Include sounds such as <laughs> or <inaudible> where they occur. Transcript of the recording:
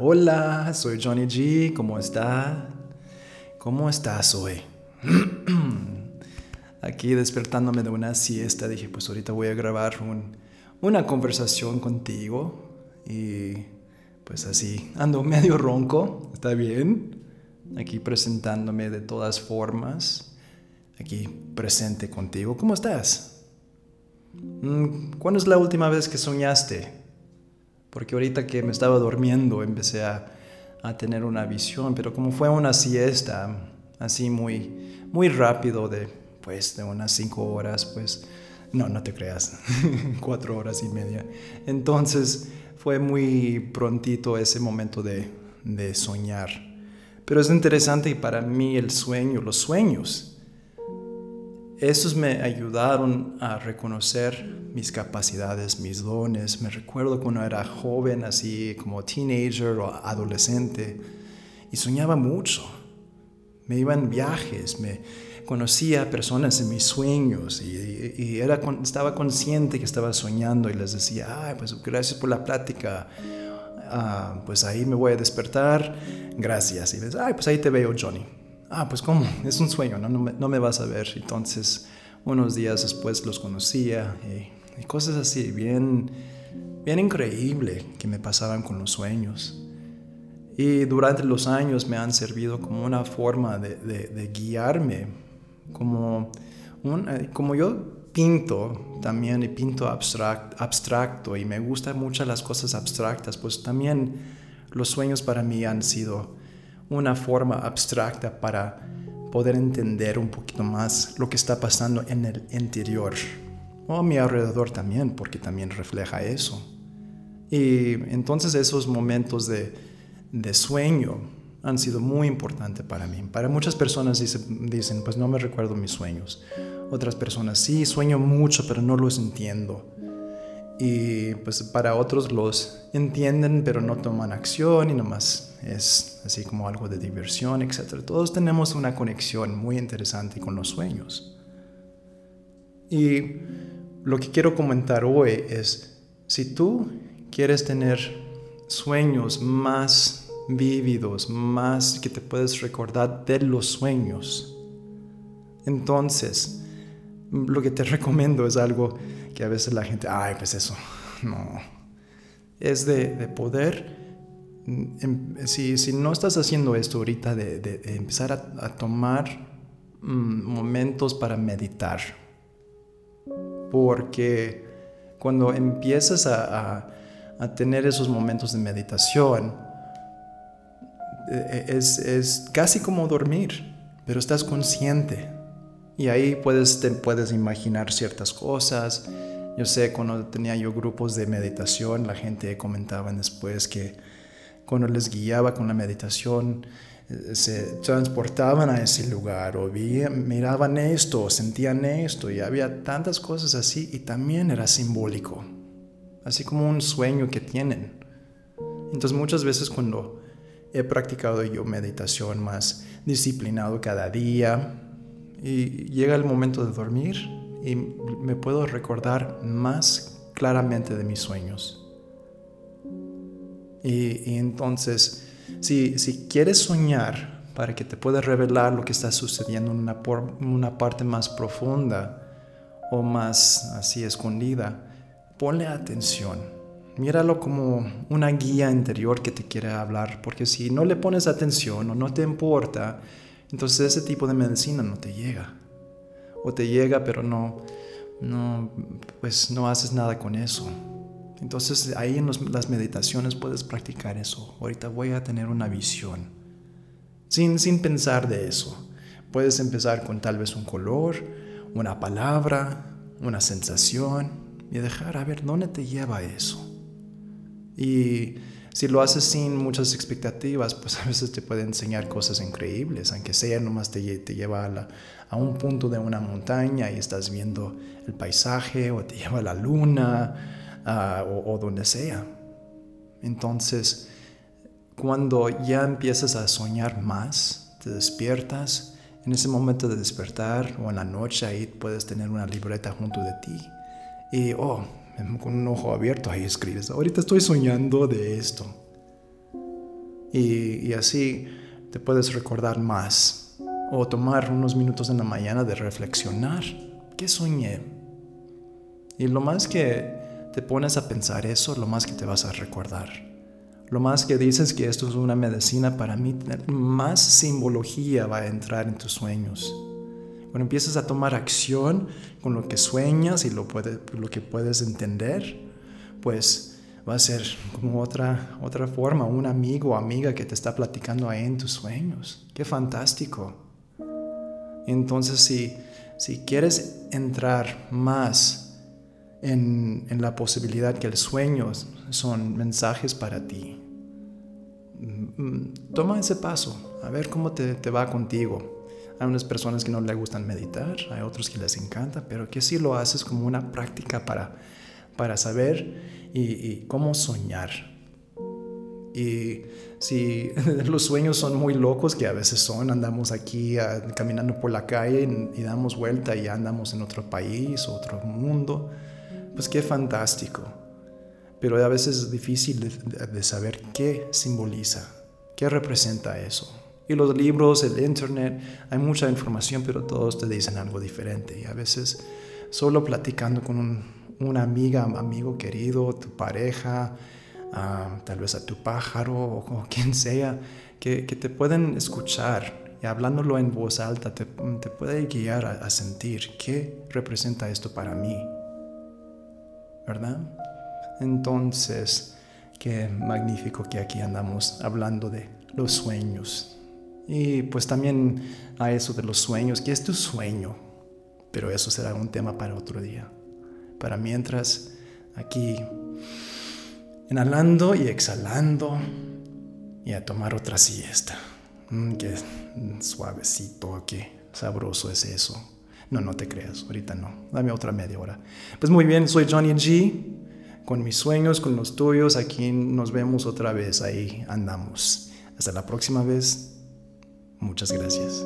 hola, soy Johnny G, ¿cómo está? ¿Cómo estás hoy? <clears throat> Aquí despertándome de una siesta, dije, pues ahorita voy a grabar una conversación contigo y pues así, ando medio ronco, ¿está bien? Aquí presentándome de todas formas, aquí presente contigo, ¿cómo estás? Mm, ¿Cuándo es la última vez que soñaste? Porque ahorita que me estaba durmiendo empecé a, a tener una visión, pero como fue una siesta, así muy, muy rápido, de, pues, de unas cinco horas, pues, no, no te creas, <laughs> cuatro horas y media. Entonces fue muy prontito ese momento de, de soñar. Pero es interesante para mí el sueño, los sueños, esos me ayudaron a reconocer mis capacidades, mis dones. Me recuerdo cuando era joven, así como teenager o adolescente, y soñaba mucho. Me iba en viajes, me conocía personas en mis sueños y, era, estaba consciente que estaba soñando y les decía, Ay, pues gracias por la plática. Ah, pues ahí me voy a despertar, gracias. Y les, ay, pues ahí te veo, Johnny ah, pues cómo, es un sueño, no, no, me, vas a ver. Entonces, unos días después los conocía y, cosas así, bien, bien increíble que me pasaban con los sueños. Y durante los años me han servido como una forma de, guiarme, como, un, como yo pinto también y pinto abstracto y me gustan mucho las cosas abstractas, pues también los sueños para mí han sido una forma abstracta para poder entender un poquito más lo que está pasando en el interior o a mi alrededor también, porque también refleja eso. Y entonces esos momentos de, sueño han sido muy importantes para mí. Para muchas personas dicen, dicen, pues no me recuerdo mis sueños. Otras personas, sí, sueño mucho, pero no los entiendo. Y pues para otros los entienden, pero no toman acción y nomás es así como algo de diversión, etc. Todos tenemos una conexión muy interesante con los sueños. Y lo que quiero comentar hoy es, si tú quieres tener sueños más vívidos, más que te puedes recordar de los sueños, entonces lo que te <laughs> recomiendo es algo que a veces la gente, ay, pues eso, no, es de, de poder Em, si, si, no estás haciendo esto ahorita, de, empezar a, tomar mm, momentos para meditar, porque cuando empiezas a, a, tener esos momentos de meditación, e, e, es, es, casi como dormir, pero estás consciente. Y ahí puedes, puedes imaginar ciertas cosas. Yo sé, cuando tenía yo grupos de meditación, la gente comentaba después que cuando les guiaba con la meditación, eh, se transportaban a ese lugar o miraban esto, o sentían esto y había tantas cosas así y también era simbólico, así como un sueño que tienen. Entonces muchas veces cuando he practicado yo meditación más disciplinado cada día y llega el momento de dormir y me puedo recordar más claramente de mis sueños. Y, entonces, si, si, quieres soñar para que te pueda revelar lo que está sucediendo en una, una parte más profunda o más así escondida, ponle atención. Míralo como una guía interior que te quiere hablar, porque si no le pones atención o no te importa, entonces ese tipo de medicina no te llega. O te llega, pero no, no, pues no haces nada con eso. Entonces ahí en las meditaciones puedes practicar eso. Ahorita voy a tener una visión. Sin, sin pensar de eso. Puedes empezar con tal vez un color, una palabra, una sensación y dejar a ver dónde te lleva eso. Y si lo haces sin muchas expectativas, pues a veces te puede enseñar cosas increíbles, aunque sea nomás te, te lleva a, a, un punto de una montaña y estás viendo el paisaje o te <laughs> lleva a la luna Ah, o, donde sea. Entonces, cuando ya empiezas a soñar más, te despiertas, en ese momento de despertar o en la noche ahí puedes tener una libreta junto de ti y, oh, con un ojo abierto ahí escribes, ahorita estoy soñando de esto. Y, así te puedes recordar más o tomar unos minutos en la mañana de reflexionar. ¿Qué soñé? Y lo más que te pones a pensar eso, lo más que te vas a recordar. Lo más que dices que esto es una medicina para mí, más simbología va a entrar en tus sueños. Cuando empiezas a tomar acción con lo que sueñas y lo, que puedes entender, pues va a ser como otra, otra forma, un amigo o amiga que te está platicando ahí en tus sueños. Qué fantástico. Entonces, si, si quieres entrar más en, en la posibilidad que el sueño son mensajes para ti, mm, toma ese paso, a ver cómo te, te va contigo. Hay unas personas que no le gustan meditar, hay otros que les encanta, pero que si lo haces como una práctica para, para saber y, cómo soñar. Y si <laughs> los sueños son muy locos, que a veces son, andamos aquí ah, caminando por la calle y, damos vuelta y andamos en otro país, otro mundo, pues qué fantástico. Pero a veces es difícil de saber qué simboliza, qué representa eso. Y los libros, el internet, hay mucha información, pero todos te dicen algo diferente. Y a veces solo platicando con una amiga, amigo querido, tu pareja, ah, tal vez a tu pájaro o, <laughs> quien sea, que, te pueden escuchar y hablándolo en voz alta te, puede guiar a, a sentir qué representa esto para mí. ¿Verdad? Entonces, qué magnífico que aquí andamos hablando de los sueños, y pues también a eso de los sueños, ¿qué es tu sueño? Pero eso será un tema para otro día. Para mientras, aquí, inhalando y exhalando y a tomar otra siesta. Mm, qué suavecito, qué sabroso es eso. No, no te creas, ahorita no. Dame otra media hora. Pues muy bien, soy Johnny G. Con mis sueños, con los tuyos, aquí nos vemos otra vez, ahí andamos. Hasta la próxima vez. Muchas gracias.